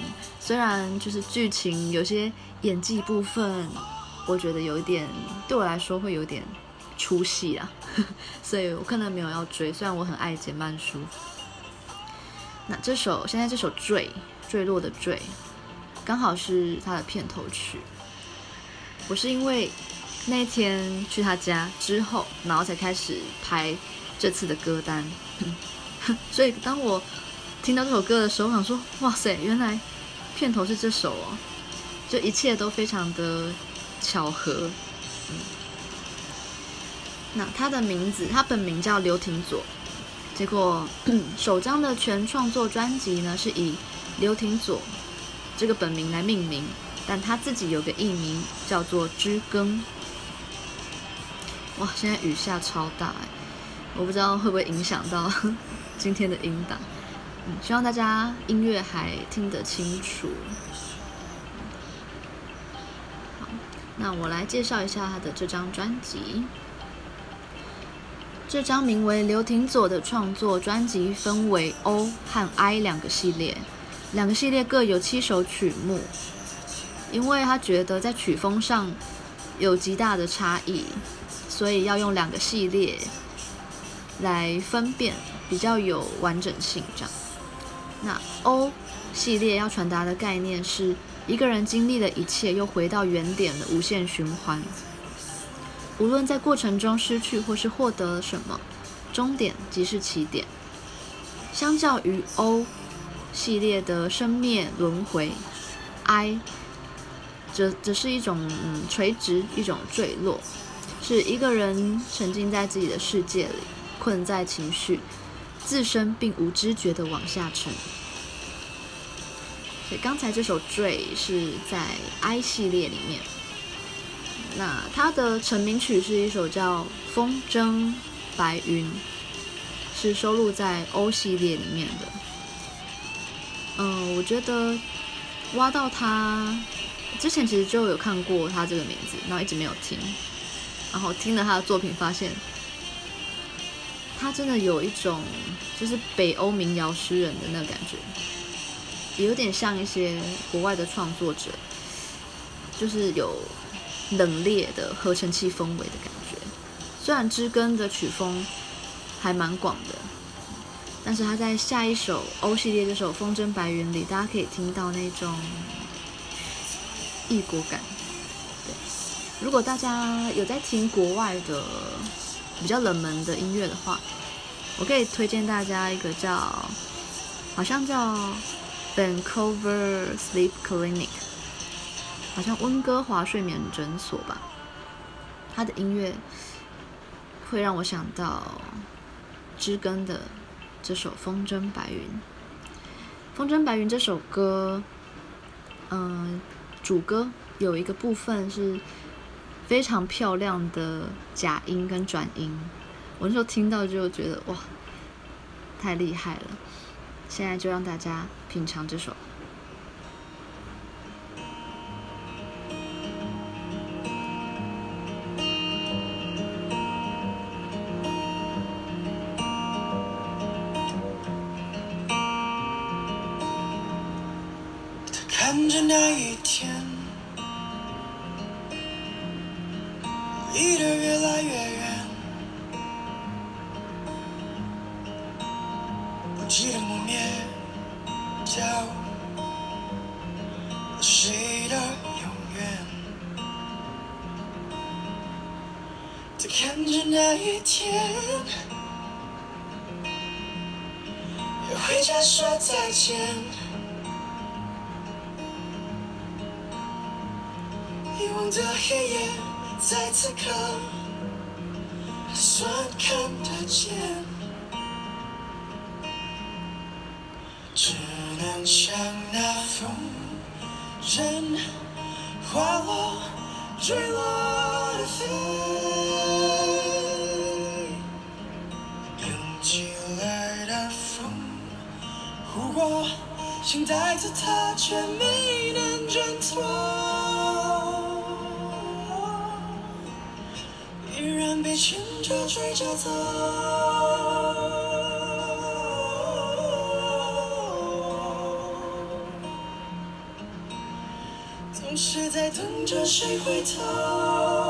嗯，虽然就是剧情有些演技部分。我觉得有一点，对我来说会有点出戏啊，所以我可能没有要追。虽然我很爱简曼书，那这首现在这首坠坠落的坠，刚好是他的片头曲。我是因为那天去他家之后，然后才开始排这次的歌单，所以当我听到这首歌的时候，我想说，哇塞，原来片头是这首哦，就一切都非常的。巧合，嗯，那他的名字，他本名叫刘廷佐，结果首张的全创作专辑呢是以刘廷佐这个本名来命名，但他自己有个艺名叫做知更。哇，现在雨下超大哎，我不知道会不会影响到今天的音档，嗯，希望大家音乐还听得清楚。好那我来介绍一下他的这张专辑。这张名为刘廷佐的创作专辑分为 O 和 I 两个系列，两个系列各有七首曲目。因为他觉得在曲风上有极大的差异，所以要用两个系列来分辨，比较有完整性。这样，那 O 系列要传达的概念是一个人经历了一切，又回到原点的无限循环。无论在过程中失去或是获得了什么，终点即是起点。相较于 O 系列的生灭轮回，I 这只是一种嗯垂直，一种坠落，是一个人沉浸在自己的世界里，困在情绪，自身并无知觉的往下沉。所以刚才这首坠是在 I 系列里面。那他的成名曲是一首叫《风筝白云》，是收录在 O 系列里面的。嗯，我觉得挖到他之前其实就有看过他这个名字，然后一直没有听，然后听了他的作品，发现他真的有一种就是北欧民谣诗人的那个感觉，也有点像一些国外的创作者，就是有。冷冽的合成器氛围的感觉，虽然知根的曲风还蛮广的，但是他在下一首 O 系列这首《风筝白云》里，大家可以听到那种异国感。对，如果大家有在听国外的比较冷门的音乐的话，我可以推荐大家一个叫，好像叫 Vancouver Sleep Clinic。好像温哥华睡眠诊所吧，他的音乐会让我想到知根的这首《风筝白云》。《风筝白云》这首歌，嗯，主歌有一个部分是非常漂亮的假音跟转音，我那时候听到就觉得哇，太厉害了！现在就让大家品尝这首。看着那一天，离得越来越远，不记得磨灭掉了谁的永远。在看着那一天，要回家说再见。的黑夜在此刻还算看得见，只能像那风筝滑落坠落的飞，等起来的风拂过，想带走它却没能挣脱。着追着走，总是在等着谁回头。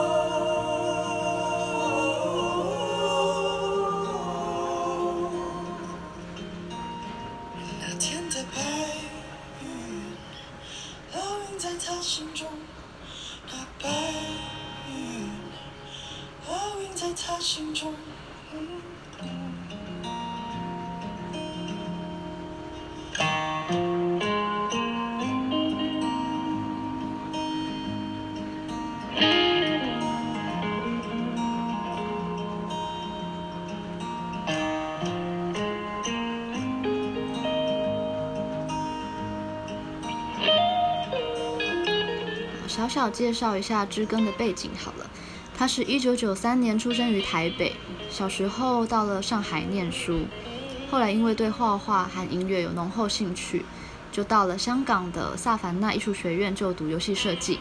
介绍一下知根的背景好了。他是一九九三年出生于台北，小时候到了上海念书，后来因为对画画和音乐有浓厚兴趣，就到了香港的萨凡纳艺术学院就读游戏设计。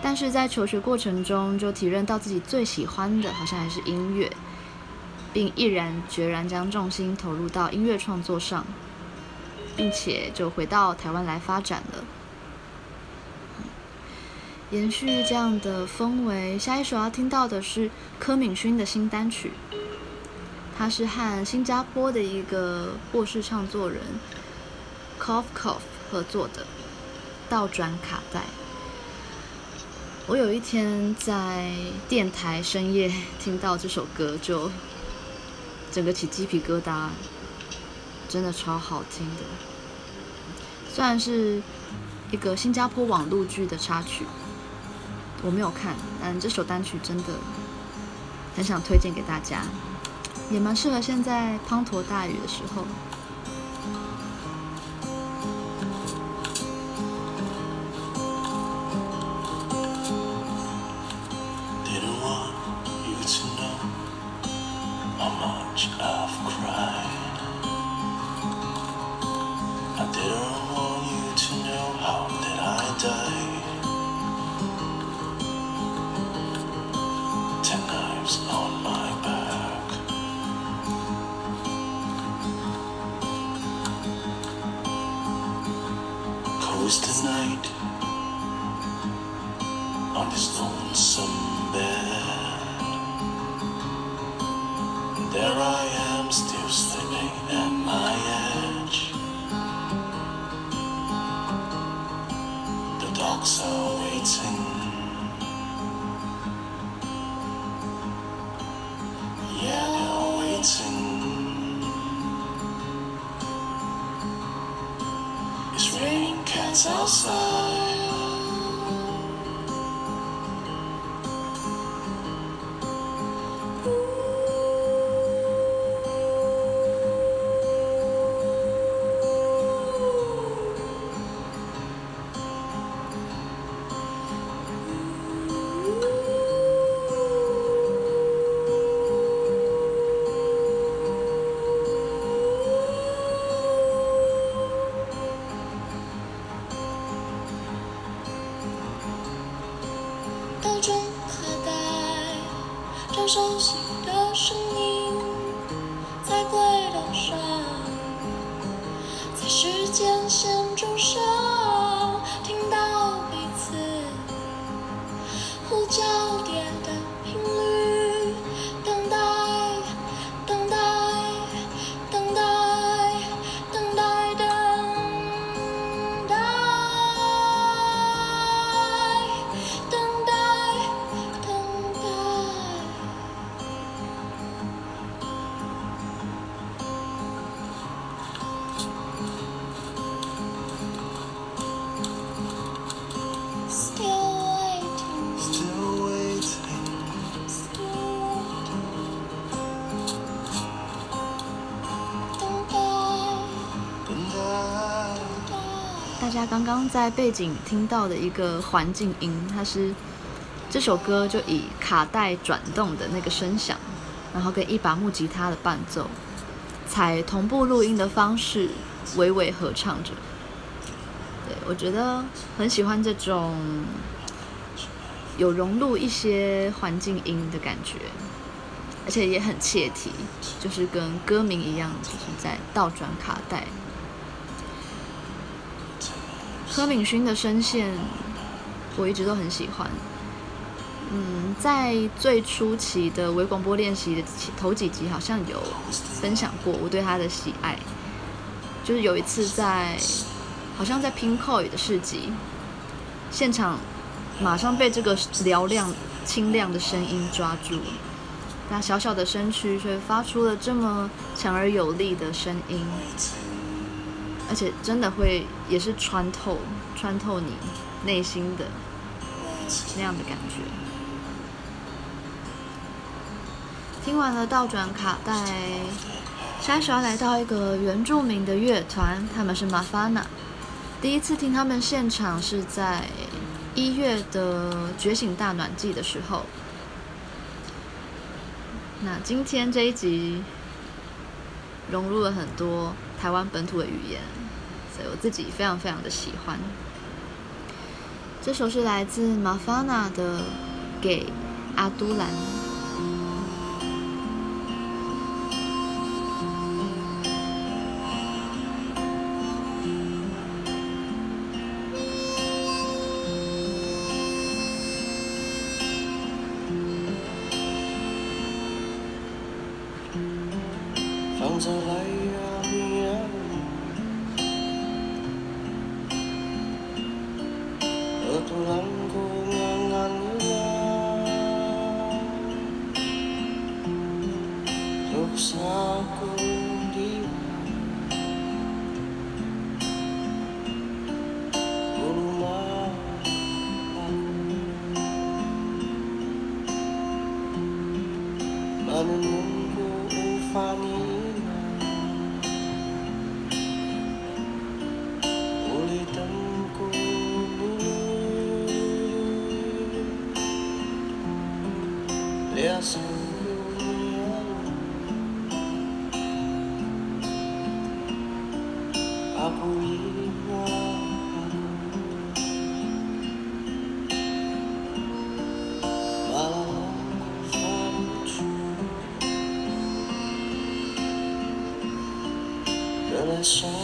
但是在求学过程中就体认到自己最喜欢的好像还是音乐，并毅然决然将重心投入到音乐创作上，并且就回到台湾来发展了。延续这样的氛围，下一首要听到的是柯敏勋的新单曲，他是和新加坡的一个过世唱作人 Cough Cough 合作的倒转卡带。我有一天在电台深夜听到这首歌，就整个起鸡皮疙瘩，真的超好听的。虽然是一个新加坡网络剧的插曲，我没有看，但这首单曲真的很想推荐给大家，也蛮适合现在滂沱大雨的时候。大家刚刚在背景听到的一个环境音，它是这首歌就以卡带转动的那个声响，然后跟一把木吉他的伴奏，采同步录音的方式，娓娓合唱着。对，我觉得很喜欢这种有融入一些环境音的感觉，而且也很切题，就是跟歌名一样，就是在倒转卡带。柯敏勋的声线，我一直都很喜欢。嗯，在最初期的微广播练习的头几集，好像有分享过我对他的喜爱。就是有一次在，好像在 Pinkoi 的市集现场，马上被这个嘹亮、清亮的声音抓住。那小小的身躯却发出了这么强而有力的声音。而且真的会也是穿透穿透你内心的那样的感觉。听完了倒转卡带，下一首要来到一个原住民的乐团，他们是 Mafana。第一次听他们现场是在一月的觉醒大暖季的时候。那今天这一集融入了很多台湾本土的语言，所以我自己非常非常的喜欢。这首是来自马法娜的《给阿都兰》。马法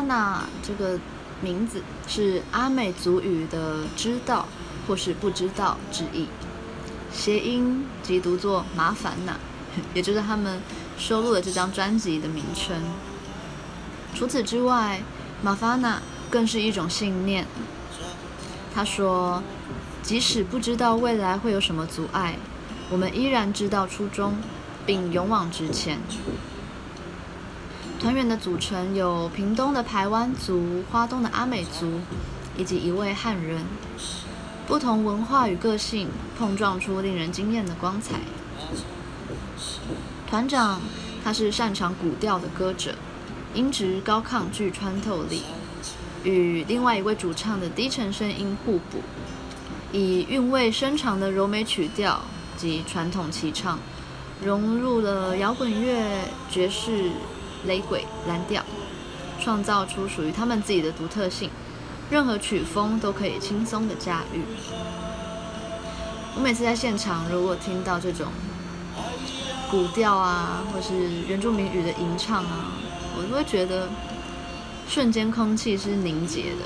纳这个名字是阿美族语的“知道”或是“不知道”之意，谐音即读作“麻烦纳”，也就是他们收录的这张专辑的名称。除此之外，玛法纳更是一种信念。他说：“即使不知道未来会有什么阻碍，我们依然知道初衷，并勇往直前。”团员的组成有屏东的排湾族、花东的阿美族，以及一位汉人。不同文化与个性碰撞出令人惊艳的光彩。团长他是擅长古调的歌者，音质高亢具穿透力，与另外一位主唱的低沉声音互补，以韵味深长的柔美曲调及传统齐唱，融入了摇滚乐、爵士。雷鬼、蓝调，创造出属于他们自己的独特性，任何曲风都可以轻松的驾驭。我每次在现场，如果听到这种古调啊，或是原住民语的吟唱啊，我都会觉得瞬间空气是凝结的，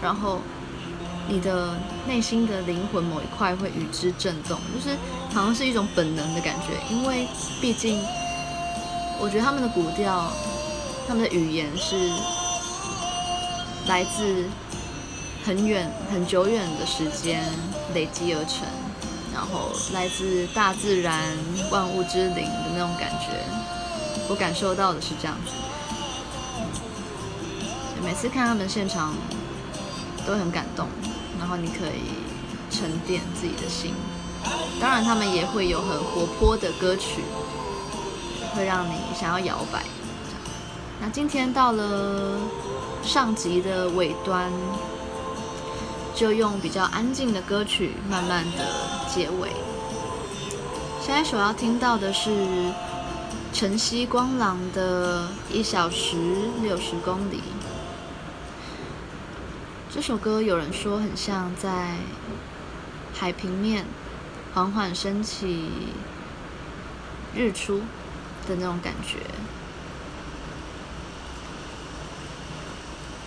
然后你的内心的灵魂某一块会与之震动，就是好像是一种本能的感觉，因为毕竟。我觉得他们的古调，他们的语言是来自很远、很久远的时间累积而成，然后来自大自然、万物之灵的那种感觉。我感受到的是这样子。每次看他们现场都很感动，然后你可以沉淀自己的心。当然，他们也会有很活泼的歌曲。会让你想要摇摆。那今天到了上集的尾端，就用比较安静的歌曲慢慢的结尾。下一首要听到的是晨曦光朗的一小时六十公里。这首歌有人说很像在海平面缓缓升起日出的那种感觉，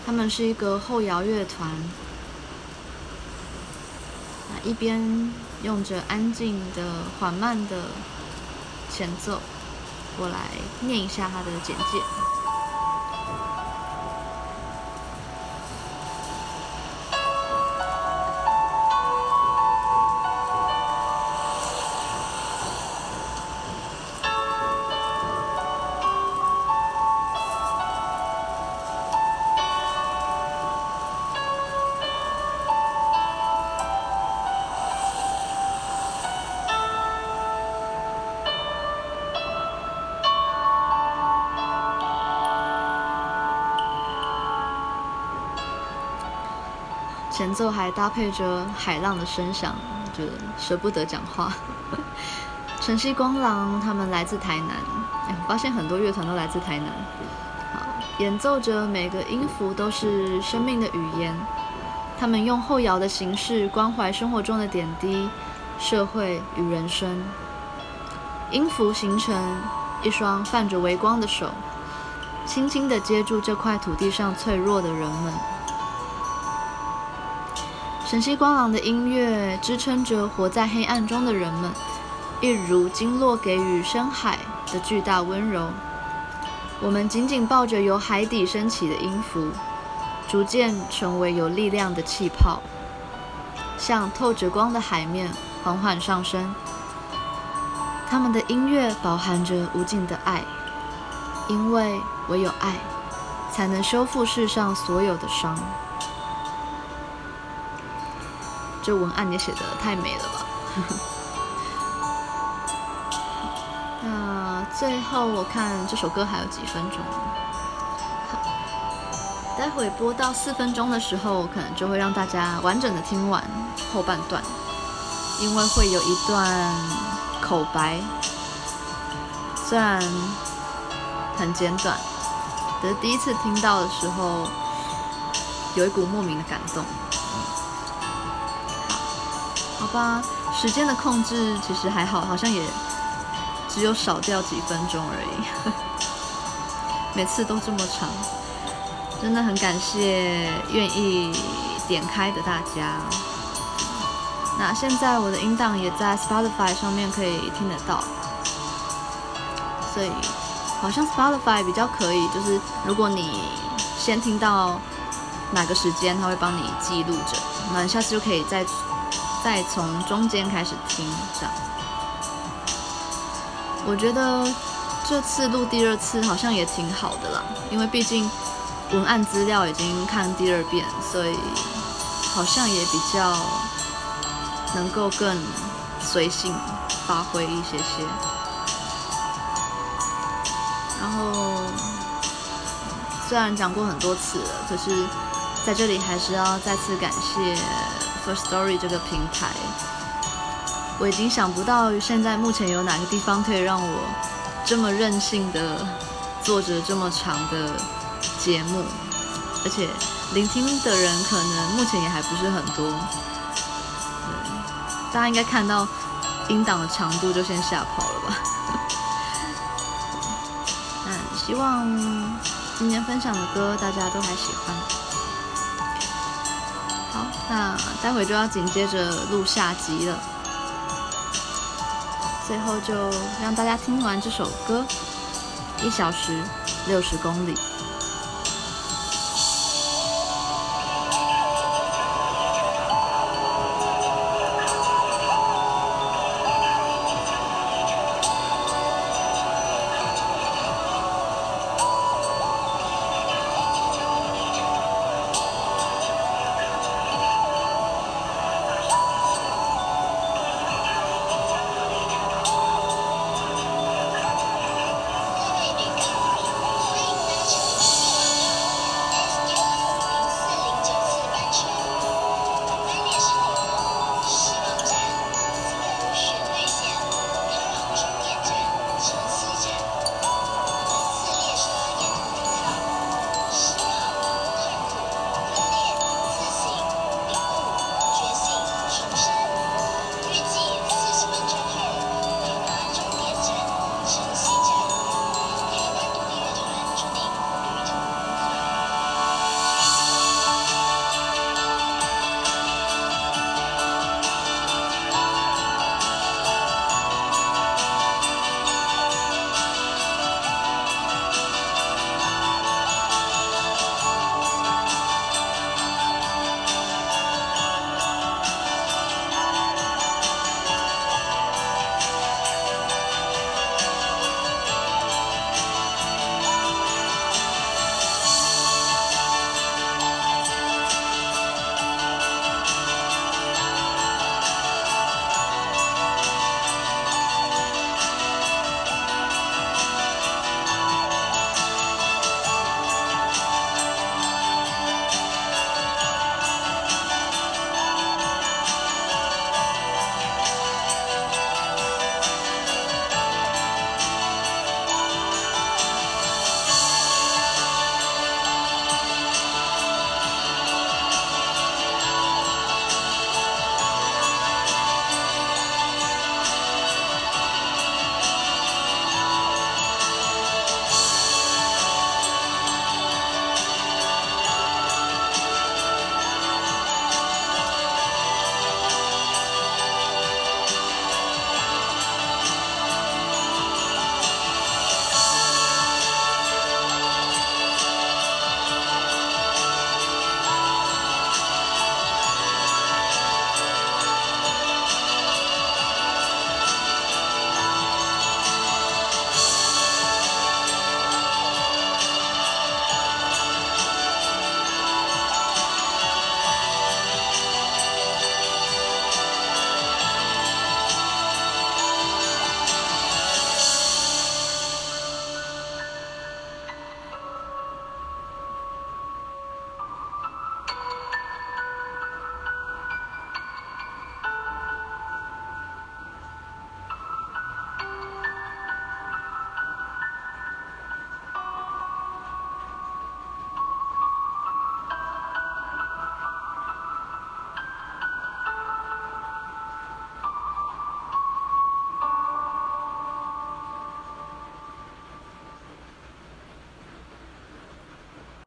他们是一个后摇乐团，一边用着安静的、缓慢的前奏，我来念一下他的简介。奏还搭配着海浪的声响，就舍不得讲话。晨曦光廊他们来自台南，我发现很多乐团都来自台南。好，演奏着每个音符都是生命的语言，他们用后摇的形式关怀生活中的点滴、社会与人生。音符形成一双泛着微光的手，轻轻地接住这块土地上脆弱的人们。晨曦光廊的音乐支撑着活在黑暗中的人们。一如经络给予深海的巨大温柔，我们紧紧抱着由海底升起的音符，逐渐成为有力量的气泡，向透着光的海面缓缓上升。他们的音乐饱含着无尽的爱，因为唯有爱，才能修复世上所有的伤。这文案也写的太美了吧！那最后，我看这首歌还有几分钟，待会播到四分钟的时候，可能就会让大家完整的听完后半段，因为会有一段口白，虽然很简短，可是第一次听到的时候，有一股莫名的感动。好，吧，时间的控制其实还好，好像也。只有少掉几分钟而已，每次都这么长，真的很感谢愿意点开的大家。那现在我的音档也在 Spotify 上面可以听得到，所以好像 Spotify 比较可以，就是如果你先听到哪个时间，它会帮你记录着，那你下次就可以再再从中间开始听这样。我觉得这次录第二次好像也挺好的啦，因为毕竟文案资料已经看第二遍，所以好像也比较能够更随性发挥一些些。然后虽然讲过很多次了，可是在这里还是要再次感谢 Story 这个平台。我已经想不到现在目前有哪个地方可以让我这么任性的做着这么长的节目，而且聆听的人可能目前也还不是很多。大家应该看到音档的长度就先吓跑了吧？嗯，希望今天分享的歌大家都还喜欢。那待会就要紧接着录下集了。最后就让大家听完这首歌，一小时六十公里。